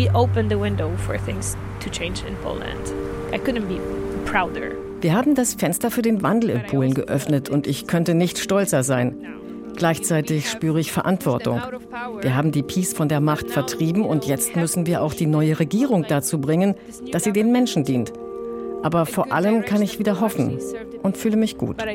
we opened the window for things to change in Poland. I couldn't be prouder. Wir haben das Fenster für den Wandel in Polen geöffnet und ich könnte nicht stolzer sein. Gleichzeitig spüre ich Verantwortung. Wir haben die Peace von der Macht vertrieben und jetzt müssen wir auch die neue Regierung dazu bringen, dass sie den Menschen dient. Aber vor allem kann ich wieder hoffen und fühle mich gut.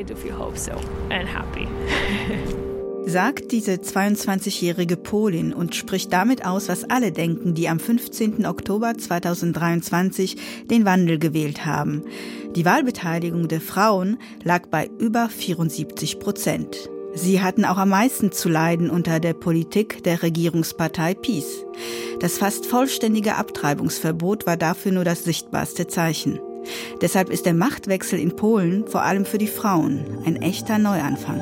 sagt diese 22-jährige Polin und spricht damit aus, was alle denken, die am 15. Oktober 2023 den Wandel gewählt haben. Die Wahlbeteiligung der Frauen lag bei über 74 Prozent. Sie hatten auch am meisten zu leiden unter der Politik der Regierungspartei PiS. Das fast vollständige Abtreibungsverbot war dafür nur das sichtbarste Zeichen. Deshalb ist der Machtwechsel in Polen vor allem für die Frauen ein echter Neuanfang.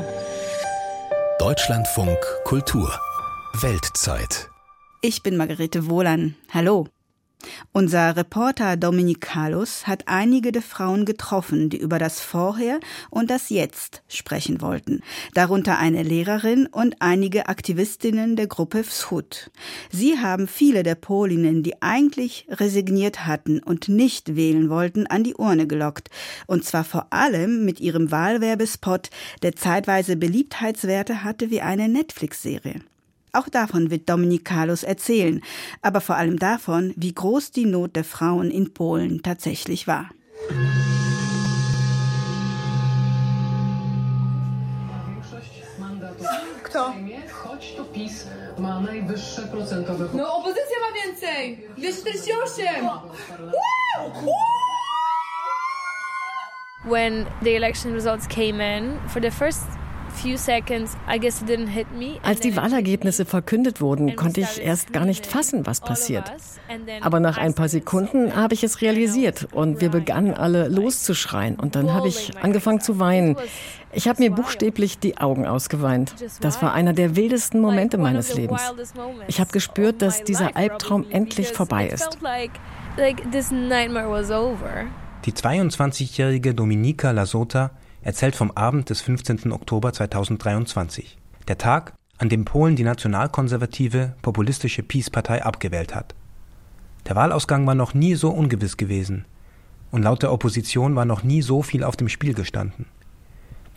Deutschlandfunk Kultur Weltzeit. Ich bin Margarete Wohlan. Hallo. Unser Reporter Dominikalus hat einige der Frauen getroffen, die über das Vorher und das Jetzt sprechen wollten. Darunter eine Lehrerin und einige Aktivistinnen der Gruppe Wschut. Sie haben viele der Polinnen, die eigentlich resigniert hatten und nicht wählen wollten, an die Urne gelockt. Und zwar vor allem mit ihrem Wahlwerbespot, der zeitweise Beliebtheitswerte hatte wie eine Netflix-Serie. Auch davon wird Dominik Carlos erzählen, aber vor allem davon, wie groß die Not der Frauen in Polen tatsächlich war. Kto? No, opozycja ma więcej! 248! When the election results came in, for the first als die Wahlergebnisse verkündet wurden, konnte ich erst gar nicht fassen, was passiert. Aber nach ein paar Sekunden habe ich es realisiert und wir begannen alle loszuschreien und dann habe ich angefangen zu weinen. Ich habe mir buchstäblich die Augen ausgeweint. Das war einer der wildesten Momente meines Lebens. Ich habe gespürt, dass dieser Albtraum endlich vorbei ist. Die 22-jährige Dominika Lasota erzählt vom Abend des 15. Oktober 2023, der Tag, an dem Polen die nationalkonservative, populistische Peace-Partei abgewählt hat. Der Wahlausgang war noch nie so ungewiss gewesen, und laut der Opposition war noch nie so viel auf dem Spiel gestanden.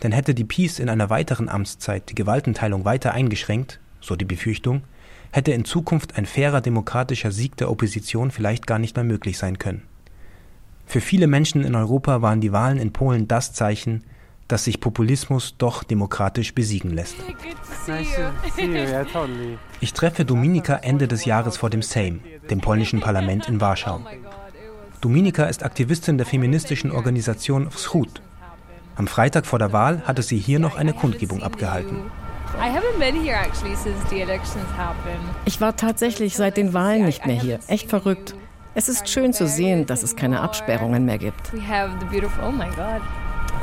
Denn hätte die Peace in einer weiteren Amtszeit die Gewaltenteilung weiter eingeschränkt, so die Befürchtung, hätte in Zukunft ein fairer demokratischer Sieg der Opposition vielleicht gar nicht mehr möglich sein können. Für viele Menschen in Europa waren die Wahlen in Polen das Zeichen, dass sich Populismus doch demokratisch besiegen lässt. Ich treffe Dominika Ende des Jahres vor dem Sejm, dem polnischen Parlament in Warschau. Dominika ist Aktivistin der feministischen Organisation Wschut. Am Freitag vor der Wahl hatte sie hier noch eine Kundgebung abgehalten. Ich war tatsächlich seit den Wahlen nicht mehr hier. Echt verrückt. Es ist schön zu sehen, dass es keine Absperrungen mehr gibt. Oh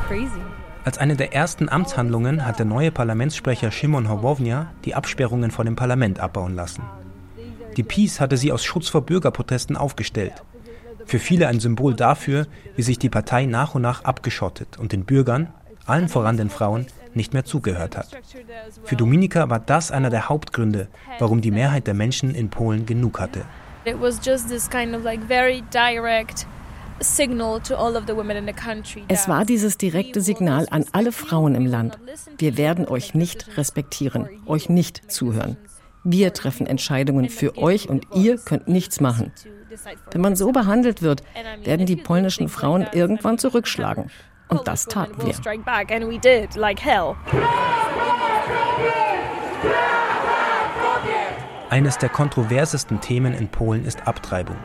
Crazy. Als eine der ersten Amtshandlungen hat der neue Parlamentssprecher Szymon Hołownia die Absperrungen vor dem Parlament abbauen lassen. Die PiS hatte sie aus Schutz vor Bürgerprotesten aufgestellt. Für viele ein Symbol dafür, wie sich die Partei nach und nach abgeschottet und den Bürgern, allen voran den Frauen, nicht mehr zugehört hat. Für Dominika war das einer der Hauptgründe, warum die Mehrheit der Menschen in Polen genug hatte. It was just this kind of like very direct es war dieses direkte Signal an alle Frauen im Land. Wir werden euch nicht respektieren, euch nicht zuhören. Wir treffen Entscheidungen für euch und ihr könnt nichts machen. Wenn man so behandelt wird, werden die polnischen Frauen irgendwann zurückschlagen. Und das taten wir. Eines der kontroversesten Themen in Polen ist Abtreibung.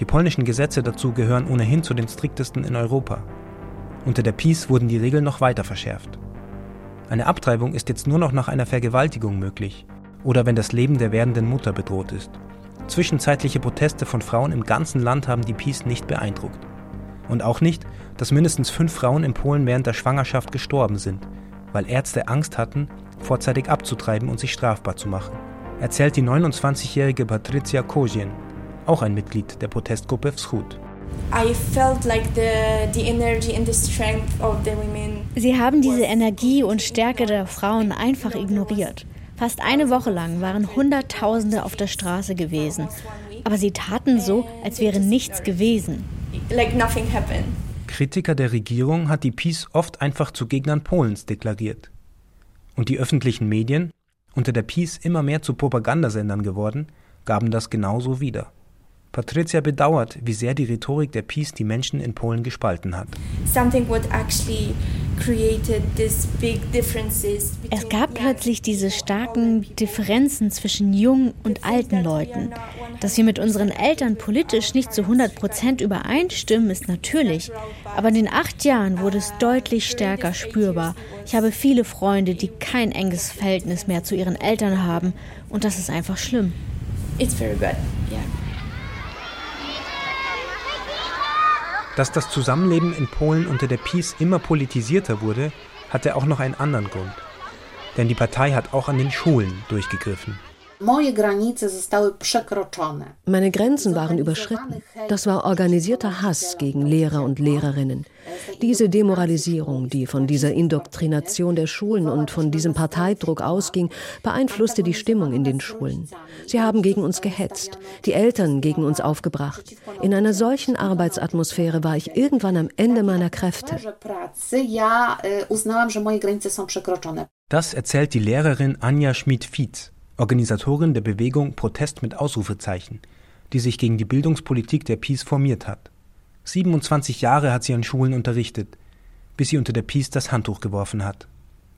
Die polnischen Gesetze dazu gehören ohnehin zu den striktesten in Europa. Unter der Peace wurden die Regeln noch weiter verschärft. Eine Abtreibung ist jetzt nur noch nach einer Vergewaltigung möglich oder wenn das Leben der werdenden Mutter bedroht ist. Zwischenzeitliche Proteste von Frauen im ganzen Land haben die Peace nicht beeindruckt. Und auch nicht, dass mindestens fünf Frauen in Polen während der Schwangerschaft gestorben sind, weil Ärzte Angst hatten, vorzeitig abzutreiben und sich strafbar zu machen, erzählt die 29-jährige Patricia Kozien, auch ein Mitglied der Protestgruppe Wschut. Sie haben diese Energie und Stärke der Frauen einfach ignoriert. Fast eine Woche lang waren Hunderttausende auf der Straße gewesen. Aber sie taten so, als wäre nichts gewesen. Kritiker der Regierung hat die Peace oft einfach zu Gegnern Polens deklariert. Und die öffentlichen Medien, unter der Peace immer mehr zu Propagandasendern geworden, gaben das genauso wieder. Patricia bedauert, wie sehr die Rhetorik der Peace die Menschen in Polen gespalten hat. Es gab plötzlich diese starken Differenzen zwischen jungen und alten Leuten. Dass wir mit unseren Eltern politisch nicht zu 100 Prozent übereinstimmen, ist natürlich. Aber in den acht Jahren wurde es deutlich stärker spürbar. Ich habe viele Freunde, die kein enges Verhältnis mehr zu ihren Eltern haben. Und das ist einfach schlimm. It's very bad, yeah. Dass das Zusammenleben in Polen unter der PiS immer politisierter wurde, hatte auch noch einen anderen Grund. Denn die Partei hat auch an den Schulen durchgegriffen. Meine Grenzen waren überschritten. Das war organisierter Hass gegen Lehrer und Lehrerinnen. Diese Demoralisierung, die von dieser Indoktrination der Schulen und von diesem Parteidruck ausging, beeinflusste die Stimmung in den Schulen. Sie haben gegen uns gehetzt, die Eltern gegen uns aufgebracht. In einer solchen Arbeitsatmosphäre war ich irgendwann am Ende meiner Kräfte. Das erzählt die Lehrerin Anja Schmid-Fietz. Organisatorin der Bewegung Protest mit Ausrufezeichen, die sich gegen die Bildungspolitik der Peace formiert hat. 27 Jahre hat sie an Schulen unterrichtet, bis sie unter der Peace das Handtuch geworfen hat.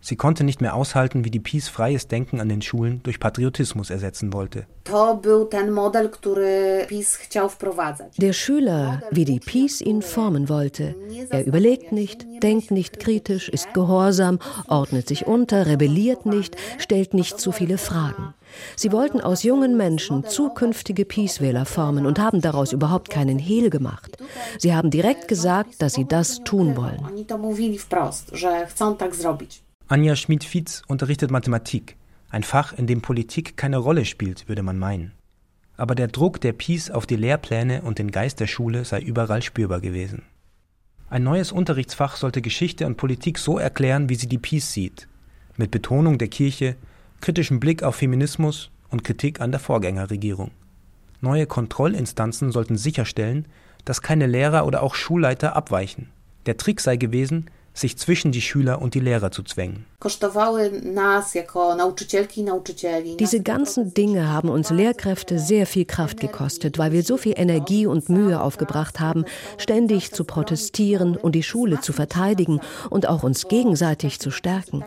Sie konnte nicht mehr aushalten, wie die Peace freies Denken an den Schulen durch Patriotismus ersetzen wollte. Der Schüler, wie die Peace ihn formen wollte. Er überlegt nicht, denkt nicht kritisch, ist gehorsam, ordnet sich unter, rebelliert nicht, stellt nicht zu viele Fragen. Sie wollten aus jungen Menschen zukünftige Peace-Wähler formen und haben daraus überhaupt keinen Hehl gemacht. Sie haben direkt gesagt, dass sie das tun wollen. Anja Schmid-Fietz unterrichtet Mathematik, ein Fach, in dem Politik keine Rolle spielt, würde man meinen. Aber der Druck der Peace auf die Lehrpläne und den Geist der Schule sei überall spürbar gewesen. Ein neues Unterrichtsfach sollte Geschichte und Politik so erklären, wie sie die Peace sieht, mit Betonung der Kirche, kritischem Blick auf Feminismus und Kritik an der Vorgängerregierung. Neue Kontrollinstanzen sollten sicherstellen, dass keine Lehrer oder auch Schulleiter abweichen. Der Trick sei gewesen, sich zwischen die Schüler und die Lehrer zu zwängen. Diese ganzen Dinge haben uns Lehrkräfte sehr viel Kraft gekostet, weil wir so viel Energie und Mühe aufgebracht haben, ständig zu protestieren und die Schule zu verteidigen und auch uns gegenseitig zu stärken.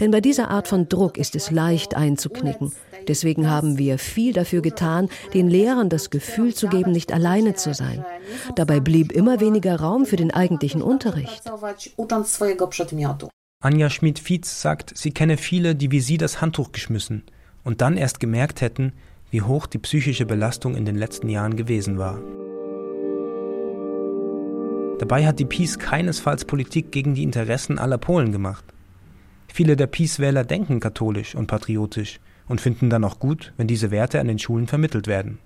Denn bei dieser Art von Druck ist es leicht einzuknicken. Deswegen haben wir viel dafür getan, den Lehrern das Gefühl zu geben, nicht alleine zu sein. Dabei blieb immer weniger Raum für den eigentlichen Unterricht. Anja Schmid-Fietz sagt, sie kenne viele, die wie sie das Handtuch geschmissen und dann erst gemerkt hätten, wie hoch die psychische Belastung in den letzten Jahren gewesen war. Dabei hat die Peace keinesfalls Politik gegen die Interessen aller Polen gemacht. Viele der Peace-Wähler denken katholisch und patriotisch und finden dann auch gut, wenn diese Werte an den Schulen vermittelt werden.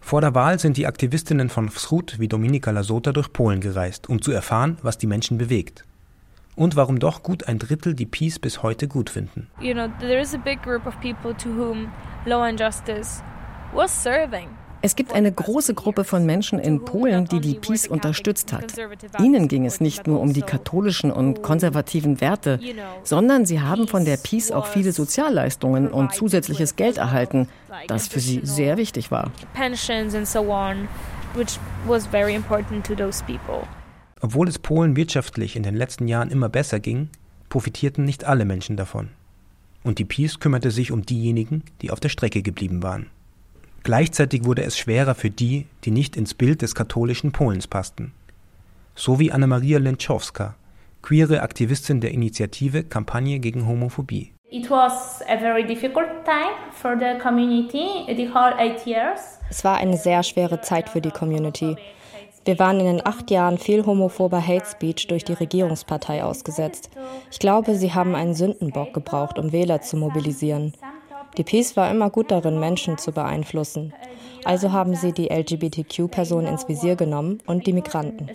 Vor der Wahl sind die Aktivistinnen von Wschód wie Dominika Lasota durch Polen gereist, um zu erfahren, was die Menschen bewegt. Und warum doch gut ein Drittel die Peace bis heute gut finden. You know, there is a big group of people to whom law and justice was serving. Es gibt eine große Gruppe von Menschen in Polen, die die Peace unterstützt hat. Ihnen ging es nicht nur um die katholischen und konservativen Werte, sondern sie haben von der Peace auch viele Sozialleistungen und zusätzliches Geld erhalten, das für sie sehr wichtig war. Obwohl es Polen wirtschaftlich in den letzten Jahren immer besser ging, profitierten nicht alle Menschen davon. Und die Peace kümmerte sich um diejenigen, die auf der Strecke geblieben waren. Gleichzeitig wurde es schwerer für die, die nicht ins Bild des katholischen Polens passten. So wie Anna-Maria Lenczowska, queere Aktivistin der Initiative Kampagne gegen Homophobie. Es war eine sehr schwere Zeit für die Community. Wir waren in den acht Jahren viel homophober Hate Speech durch die Regierungspartei ausgesetzt. Ich glaube, sie haben einen Sündenbock gebraucht, um Wähler zu mobilisieren. Die Peace war immer gut darin, Menschen zu beeinflussen. Also haben sie die LGBTQ-Personen ins Visier genommen und die Migranten.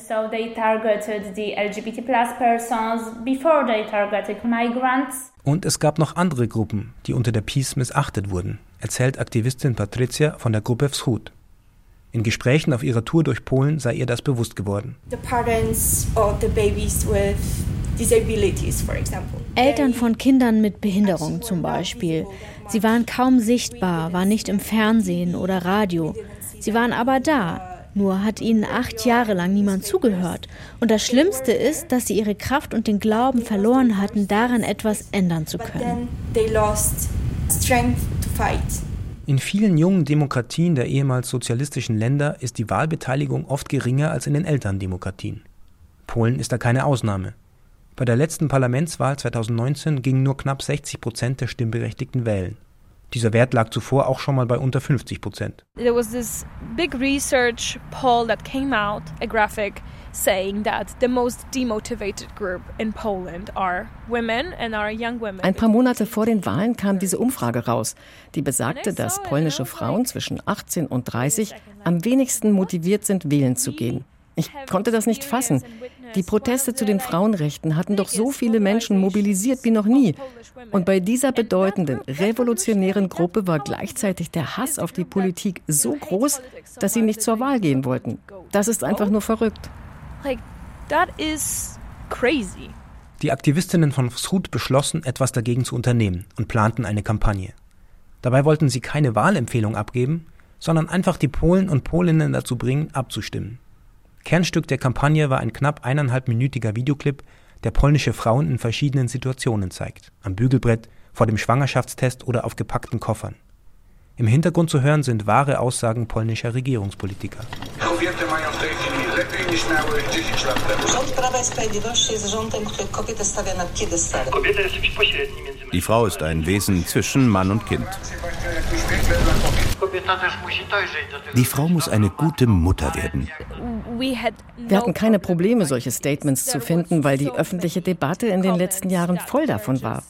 Und es gab noch andere Gruppen, die unter der Peace missachtet wurden, erzählt Aktivistin Patricia von der Gruppe Wschód. In Gesprächen auf ihrer Tour durch Polen sei ihr das bewusst geworden. Eltern von Kindern mit Behinderung zum Beispiel. Sie waren kaum sichtbar, waren nicht im Fernsehen oder Radio. Sie waren aber da, nur hat ihnen acht Jahre lang niemand zugehört. Und das Schlimmste ist, dass sie ihre Kraft und den Glauben verloren hatten, daran etwas ändern zu können. In vielen jungen Demokratien der ehemals sozialistischen Länder ist die Wahlbeteiligung oft geringer als in den älteren Demokratien. Polen ist da keine Ausnahme. Bei der letzten Parlamentswahl 2019 gingen nur knapp 60 Prozent der Stimmberechtigten wählen. Dieser Wert lag zuvor auch schon mal bei unter 50 Prozent. There was this big research poll that came out, a graphic saying that the most demotivated group in Poland are women and are young women. Ein paar Monate vor den Wahlen kam diese Umfrage raus, die besagte, dass polnische Frauen zwischen 18 und 30 am wenigsten motiviert sind, wählen zu gehen. Ich konnte das nicht fassen. Die Proteste zu den Frauenrechten hatten doch so viele Menschen mobilisiert wie noch nie. Und bei dieser bedeutenden, revolutionären Gruppe war gleichzeitig der Hass auf die Politik so groß, dass sie nicht zur Wahl gehen wollten. Das ist einfach nur verrückt. Die Aktivistinnen von Wschód beschlossen, etwas dagegen zu unternehmen und planten eine Kampagne. Dabei wollten sie keine Wahlempfehlung abgeben, sondern einfach die Polen und Polinnen dazu bringen, abzustimmen. Kernstück der Kampagne war ein knapp eineinhalbminütiger Videoclip, der polnische Frauen in verschiedenen Situationen zeigt. Am Bügelbrett, vor dem Schwangerschaftstest oder auf gepackten Koffern. Im Hintergrund zu hören sind wahre Aussagen polnischer Regierungspolitiker. Die Frau ist ein Wesen zwischen Mann und Kind. Die Frau muss eine gute Mutter werden. Wir hatten keine Probleme, solche Statements zu finden, weil die öffentliche Debatte in den letzten Jahren voll davon war.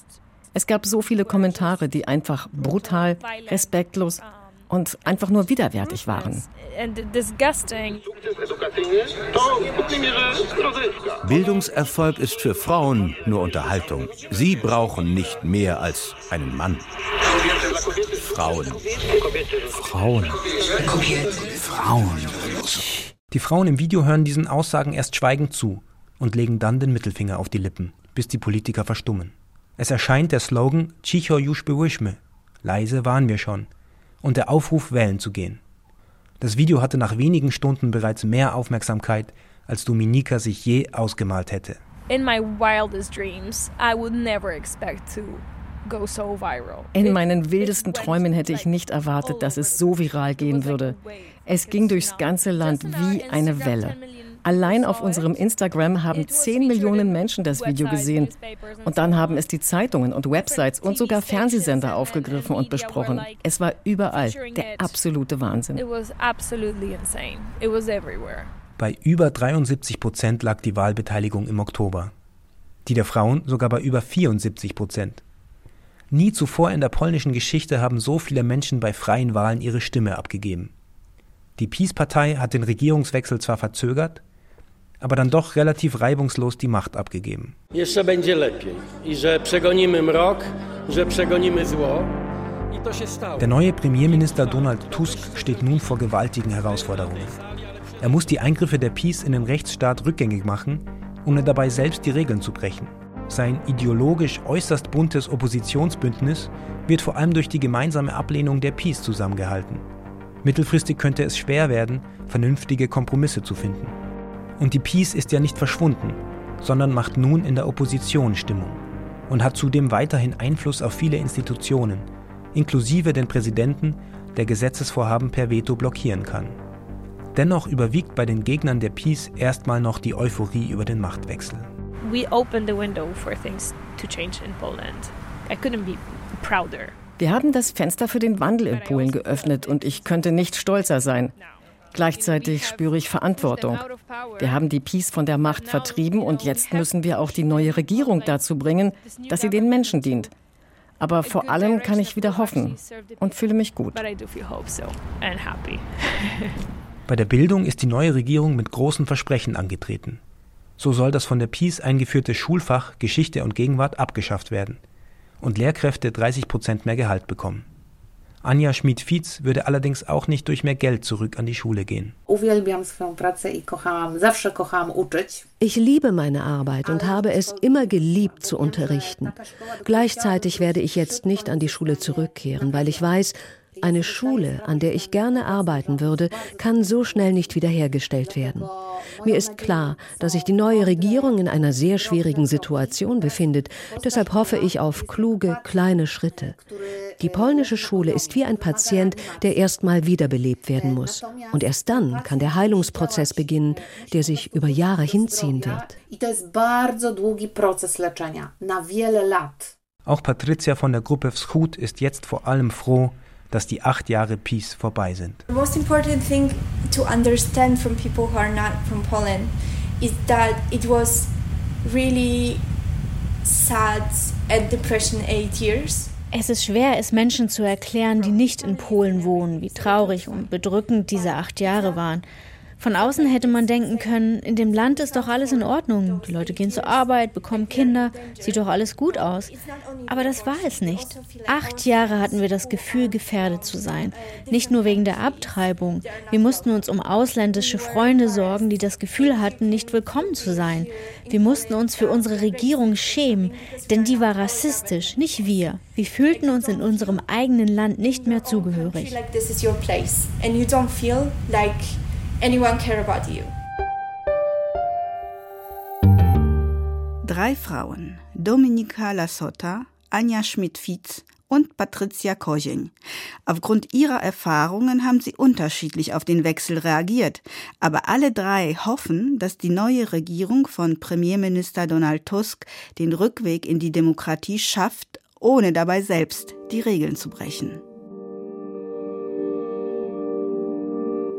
Es gab so viele Kommentare, die einfach brutal, respektlos und einfach nur widerwärtig waren. Bildungserfolg ist für Frauen nur Unterhaltung. Sie brauchen nicht mehr als einen Mann. Frauen. Frauen. Frauen. Die Frauen im Video hören diesen Aussagen erst schweigend zu und legen dann den Mittelfinger auf die Lippen, bis die Politiker verstummen. Es erscheint der Slogan Cicho już byłyśmy, leise waren wir schon, und der Aufruf, wählen zu gehen. Das Video hatte nach wenigen Stunden bereits mehr Aufmerksamkeit, als Dominika sich je ausgemalt hätte. In my wildest dreams, I would never expect to in meinen wildesten Träumen hätte ich nicht erwartet, dass es so viral gehen würde. Es ging durchs ganze Land wie eine Welle. Allein auf unserem Instagram haben 10 Millionen Menschen das Video gesehen. Und dann haben es die Zeitungen und Websites und sogar Fernsehsender aufgegriffen und besprochen. Es war überall der absolute Wahnsinn. Bei über 73 Prozent lag die Wahlbeteiligung im Oktober. Die der Frauen sogar bei über 74 Prozent. Nie zuvor in der polnischen Geschichte haben so viele Menschen bei freien Wahlen ihre Stimme abgegeben. Die PiS-Partei hat den Regierungswechsel zwar verzögert, aber dann doch relativ reibungslos die Macht abgegeben. Der neue Premierminister Donald Tusk steht nun vor gewaltigen Herausforderungen. Er muss die Eingriffe der PiS in den Rechtsstaat rückgängig machen, ohne dabei selbst die Regeln zu brechen. Sein ideologisch äußerst buntes Oppositionsbündnis wird vor allem durch die gemeinsame Ablehnung der Peace zusammengehalten. Mittelfristig könnte es schwer werden, vernünftige Kompromisse zu finden. Und die Peace ist ja nicht verschwunden, sondern macht nun in der Opposition Stimmung und hat zudem weiterhin Einfluss auf viele Institutionen, inklusive den Präsidenten, der Gesetzesvorhaben per Veto blockieren kann. Dennoch überwiegt bei den Gegnern der Peace erstmal noch die Euphorie über den Machtwechsel we opened the window for things to change in Poland. I couldn't be prouder. Wir haben das Fenster für den Wandel in Polen geöffnet und ich könnte nicht stolzer sein. Gleichzeitig spüre ich Verantwortung. Wir haben die Peace von der Macht vertrieben und jetzt müssen wir auch die neue Regierung dazu bringen, dass sie den Menschen dient. Aber vor allem kann ich wieder hoffen und fühle mich gut. Bei der Bildung ist die neue Regierung mit großen Versprechen angetreten. So soll das von der PiS eingeführte Schulfach Geschichte und Gegenwart abgeschafft werden und Lehrkräfte 30 Prozent mehr Gehalt bekommen. Anja Schmid-Fietz würde allerdings auch nicht durch mehr Geld zurück an die Schule gehen. Ich liebe meine Arbeit und habe es immer geliebt zu unterrichten. Gleichzeitig werde ich jetzt nicht an die Schule zurückkehren, weil ich weiß, eine Schule, an der ich gerne arbeiten würde, kann so schnell nicht wiederhergestellt werden. Mir ist klar, dass sich die neue Regierung in einer sehr schwierigen Situation befindet. Deshalb hoffe ich auf kluge, kleine Schritte. Die polnische Schule ist wie ein Patient, der erst mal wiederbelebt werden muss. Und erst dann kann der Heilungsprozess beginnen, der sich über Jahre hinziehen wird. Auch Patricia von der Gruppe Wschód ist jetzt vor allem froh, dass die acht Jahre Peace vorbei sind. The most important thing to understand from people who are not from Poland is that it was really sad at depression eight years. Es ist schwer, es Menschen zu erklären, die nicht in Polen wohnen, wie traurig und bedrückend diese acht Jahre waren. Von außen hätte man denken können, in dem Land ist doch alles in Ordnung. Die Leute gehen zur Arbeit, bekommen Kinder, sieht doch alles gut aus. Aber das war es nicht. Acht Jahre hatten wir das Gefühl, gefährdet zu sein. Nicht nur wegen der Abtreibung. Wir mussten uns um ausländische Freunde sorgen, die das Gefühl hatten, nicht willkommen zu sein. Wir mussten uns für unsere Regierung schämen, denn die war rassistisch, nicht wir. Wir fühlten uns in unserem eigenen Land nicht mehr zugehörig anyone care about you. Drei Frauen, Dominika Lasota, Anja Schmidt-Fietz und Patricia Kozień. Aufgrund ihrer Erfahrungen haben sie unterschiedlich auf den Wechsel reagiert, aber alle drei hoffen, dass die neue Regierung von Premierminister Donald Tusk den Rückweg in die Demokratie schafft, ohne dabei selbst die Regeln zu brechen.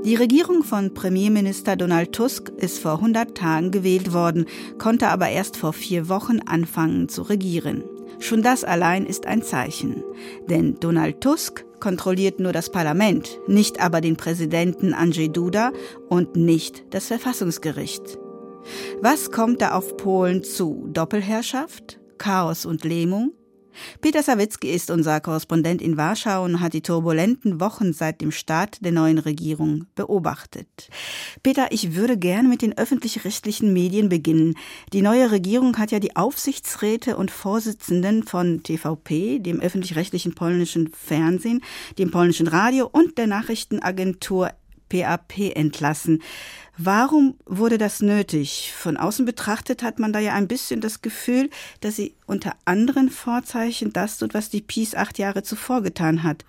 Die Regierung von Premierminister Donald Tusk ist vor 100 Tagen gewählt worden, konnte aber erst vor vier Wochen anfangen zu regieren. Schon das allein ist ein Zeichen. Denn Donald Tusk kontrolliert nur das Parlament, nicht aber den Präsidenten Andrzej Duda und nicht das Verfassungsgericht. Was kommt da auf Polen zu? Doppelherrschaft? Chaos und Lähmung? Peter Sawicki ist unser Korrespondent in Warschau und hat die turbulenten Wochen seit dem Start der neuen Regierung beobachtet. Peter, ich würde gern mit den öffentlich-rechtlichen Medien beginnen. Die neue Regierung hat ja die Aufsichtsräte und Vorsitzenden von TVP, dem öffentlich-rechtlichen polnischen Fernsehen, dem polnischen Radio und der Nachrichtenagentur PAP entlassen. Warum wurde das nötig? Von außen betrachtet hat man da ja ein bisschen das Gefühl, dass sie unter anderen Vorzeichen das tut, was die Peace acht Jahre zuvor getan hat.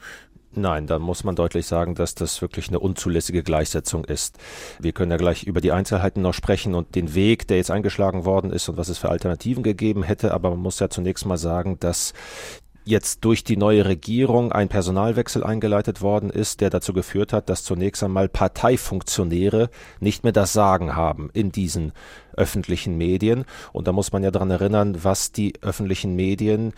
Nein, da muss man deutlich sagen, dass das wirklich eine unzulässige Gleichsetzung ist. Wir können ja gleich über die Einzelheiten noch sprechen und den Weg, der jetzt eingeschlagen worden ist und was es für Alternativen gegeben hätte. Aber man muss ja zunächst mal sagen, dass jetzt durch die neue Regierung ein Personalwechsel eingeleitet worden ist, der dazu geführt hat, dass zunächst einmal Parteifunktionäre nicht mehr das Sagen haben in diesen öffentlichen Medien. Und da muss man ja daran erinnern, was die öffentlichen Medien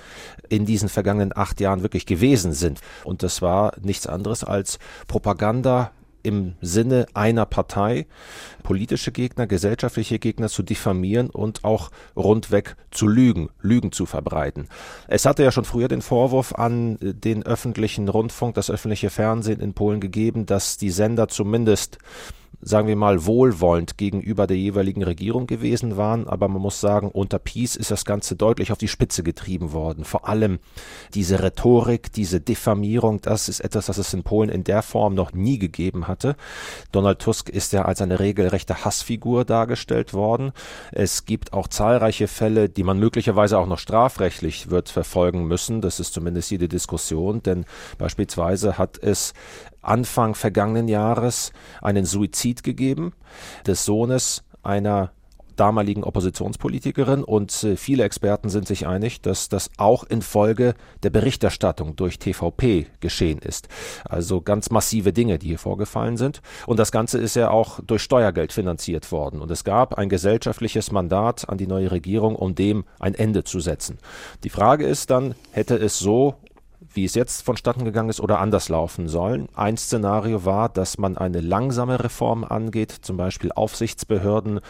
in diesen vergangenen acht Jahren wirklich gewesen sind. Und das war nichts anderes als Propaganda, im Sinne einer Partei politische Gegner, gesellschaftliche Gegner zu diffamieren und auch rundweg zu lügen, Lügen zu verbreiten. Es hatte ja schon früher den Vorwurf an den öffentlichen Rundfunk, das öffentliche Fernsehen in Polen gegeben, dass die Sender zumindest sagen wir mal, wohlwollend gegenüber der jeweiligen Regierung gewesen waren. Aber man muss sagen, unter Peace ist das Ganze deutlich auf die Spitze getrieben worden. Vor allem diese Rhetorik, diese Diffamierung, das ist etwas, das es in Polen in der Form noch nie gegeben hatte. Donald Tusk ist ja als eine regelrechte Hassfigur dargestellt worden. Es gibt auch zahlreiche Fälle, die man möglicherweise auch noch strafrechtlich wird verfolgen müssen. Das ist zumindest jede Diskussion, denn beispielsweise hat es Anfang vergangenen Jahres einen Suizid gegeben des Sohnes einer damaligen Oppositionspolitikerin und äh, viele Experten sind sich einig, dass das auch infolge der Berichterstattung durch TVP geschehen ist. Also ganz massive Dinge, die hier vorgefallen sind. Und das Ganze ist ja auch durch Steuergeld finanziert worden. Und es gab ein gesellschaftliches Mandat an die neue Regierung, um dem ein Ende zu setzen. Die Frage ist dann, hätte es so wie es jetzt vonstatten gegangen ist, oder anders laufen sollen. Ein Szenario war, dass man eine langsame Reform angeht, zum Beispiel Aufsichtsbehörden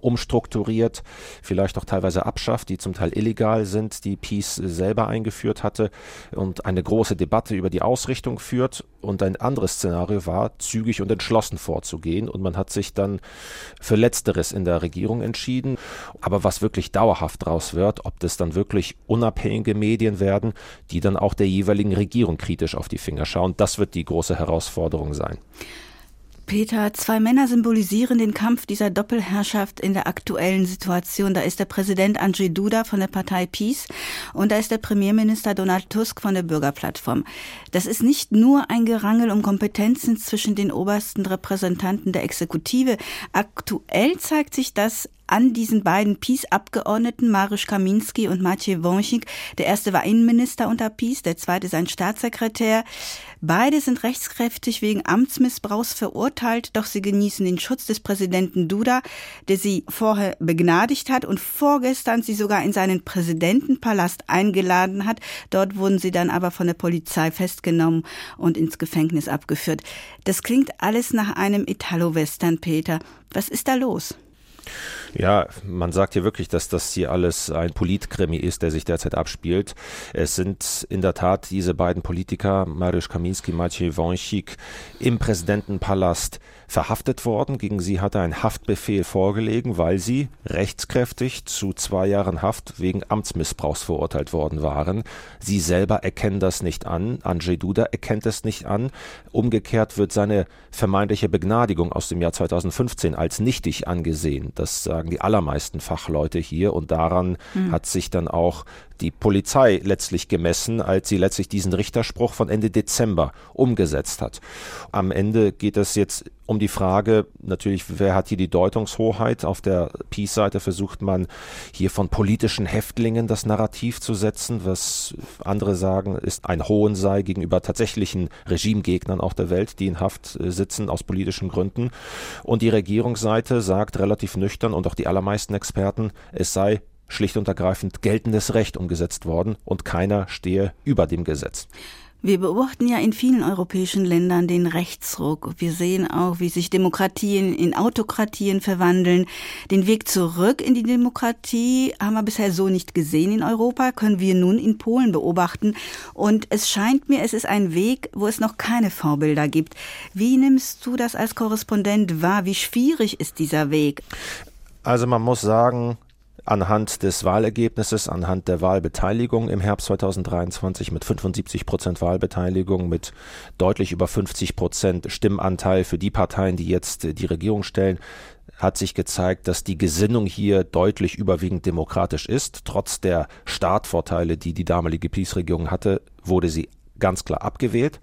umstrukturiert, vielleicht auch teilweise abschafft, die zum Teil illegal sind, die Peace selber eingeführt hatte und eine große Debatte über die Ausrichtung führt. Und ein anderes Szenario war, zügig und entschlossen vorzugehen. Und man hat sich dann für Letzteres in der Regierung entschieden. Aber was wirklich dauerhaft draus wird, ob das dann wirklich unabhängige Medien werden, die dann auch der jeweiligen Regierung kritisch auf die Finger schauen, das wird die große Herausforderung sein. Peter, zwei Männer symbolisieren den Kampf dieser Doppelherrschaft in der aktuellen Situation. Da ist der Präsident Andrzej Duda von der Partei Peace und da ist der Premierminister Donald Tusk von der Bürgerplattform. Das ist nicht nur ein Gerangel um Kompetenzen zwischen den obersten Repräsentanten der Exekutive. Aktuell zeigt sich das an diesen beiden PiS-Abgeordneten, Mariusz Kaminski und Maciej Wąsik. Der erste war Innenminister unter PiS, der zweite sein Staatssekretär. Beide sind rechtskräftig wegen Amtsmissbrauchs verurteilt, doch sie genießen den Schutz des Präsidenten Duda, der sie vorher begnadigt hat und vorgestern sie sogar in seinen Präsidentenpalast eingeladen hat. Dort wurden sie dann aber von der Polizei festgenommen und ins Gefängnis abgeführt. Das klingt alles nach einem Italo-Western, Peter. Was ist da los? Ja, man sagt hier wirklich, dass das hier alles ein Politkrimi ist, der sich derzeit abspielt. Es sind in der Tat diese beiden Politiker, Mariusz Kaminski, Maciej Wąsik, im Präsidentenpalast verhaftet worden. Gegen sie hatte ein Haftbefehl vorgelegen, weil sie rechtskräftig zu zwei Jahren Haft wegen Amtsmissbrauchs verurteilt worden waren. Sie selber erkennen das nicht an. Andrzej Duda erkennt es nicht an. Umgekehrt wird seine vermeintliche Begnadigung aus dem Jahr 2015 als nichtig angesehen. Das sagen die allermeisten Fachleute hier und daran mhm. hat sich dann auch die Polizei letztlich gemessen, als sie letztlich diesen Richterspruch von Ende Dezember umgesetzt hat. Am Ende geht es jetzt um die Frage, natürlich, wer hat hier die Deutungshoheit? Auf der Peace-Seite versucht man hier von politischen Häftlingen das Narrativ zu setzen, was andere sagen, ist ein Hohn sei gegenüber tatsächlichen Regimegegnern auch der Welt, die in Haft äh, sitzen aus politischen Gründen. Und die Regierungsseite sagt relativ nüchtern und auch die allermeisten Experten, es sei schlicht und ergreifend geltendes Recht umgesetzt worden und keiner stehe über dem Gesetz. Wir beobachten ja in vielen europäischen Ländern den Rechtsruck. Wir sehen auch, wie sich Demokratien in Autokratien verwandeln. Den Weg zurück in die Demokratie haben wir bisher so nicht gesehen in Europa, können wir nun in Polen beobachten. Und es scheint mir, es ist ein Weg, wo es noch keine Vorbilder gibt. Wie nimmst du das als Korrespondent wahr? Wie schwierig ist dieser Weg? Also man muss sagen, anhand des Wahlergebnisses, anhand der Wahlbeteiligung im Herbst 2023 mit 75 Prozent Wahlbeteiligung, mit deutlich über 50 Prozent Stimmanteil für die Parteien, die jetzt die Regierung stellen, hat sich gezeigt, dass die Gesinnung hier deutlich überwiegend demokratisch ist. Trotz der Startvorteile, die die damalige Peace-Regierung hatte, wurde sie ganz klar abgewählt.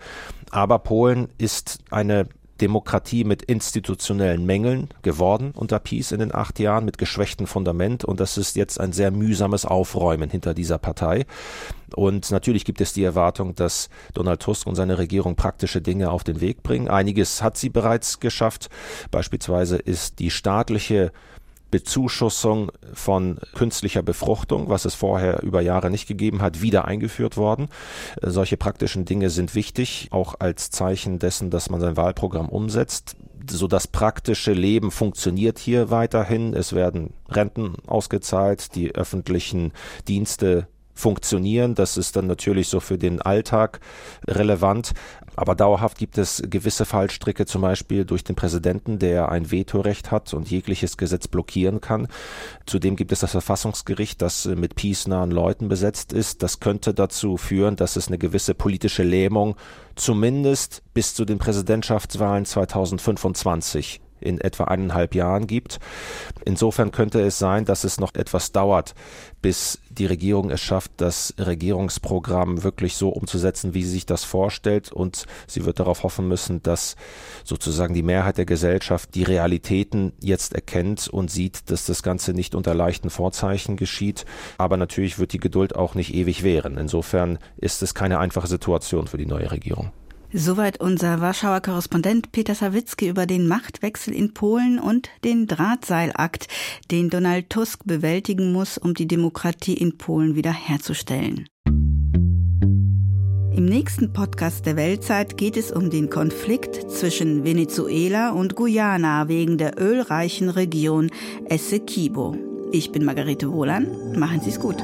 Aber Polen ist eine Demokratie mit institutionellen Mängeln geworden unter Peace in den acht Jahren, mit geschwächtem Fundament. Und das ist jetzt ein sehr mühsames Aufräumen hinter dieser Partei. Und natürlich gibt es die Erwartung, dass Donald Tusk und seine Regierung praktische Dinge auf den Weg bringen. Einiges hat sie bereits geschafft. Beispielsweise ist die staatliche Bezuschussung von künstlicher Befruchtung, was es vorher über Jahre nicht gegeben hat, wieder eingeführt worden. Äh, solche praktischen Dinge sind wichtig, auch als Zeichen dessen, dass man sein Wahlprogramm umsetzt. So das praktische Leben funktioniert hier weiterhin. Es werden Renten ausgezahlt, die öffentlichen Dienste funktionieren. Das ist dann natürlich so für den Alltag relevant. Aber dauerhaft gibt es gewisse Fallstricke, zum Beispiel durch den Präsidenten, der ein Vetorecht hat und jegliches Gesetz blockieren kann. Zudem gibt es das Verfassungsgericht, das mit peace-nahen Leuten besetzt ist. Das könnte dazu führen, dass es eine gewisse politische Lähmung zumindest bis zu den Präsidentschaftswahlen 2025 in etwa eineinhalb Jahren gibt. Insofern könnte es sein, dass es noch etwas dauert, bis die Regierung es schafft, das Regierungsprogramm wirklich so umzusetzen, wie sie sich das vorstellt. Und sie wird darauf hoffen müssen, dass sozusagen die Mehrheit der Gesellschaft die Realitäten jetzt erkennt und sieht, dass das Ganze nicht unter leichten Vorzeichen geschieht. Aber natürlich wird die Geduld auch nicht ewig währen. Insofern ist es keine einfache Situation für die neue Regierung. Soweit unser Warschauer Korrespondent Peter Sawicki über den Machtwechsel in Polen und den Drahtseilakt, den Donald Tusk bewältigen muss, um die Demokratie in Polen wiederherzustellen. Im nächsten Podcast der Weltzeit geht es um den Konflikt zwischen Venezuela und Guyana wegen der ölreichen Region Essequibo. Ich bin Margarete Wohlan. Machen Sie es gut.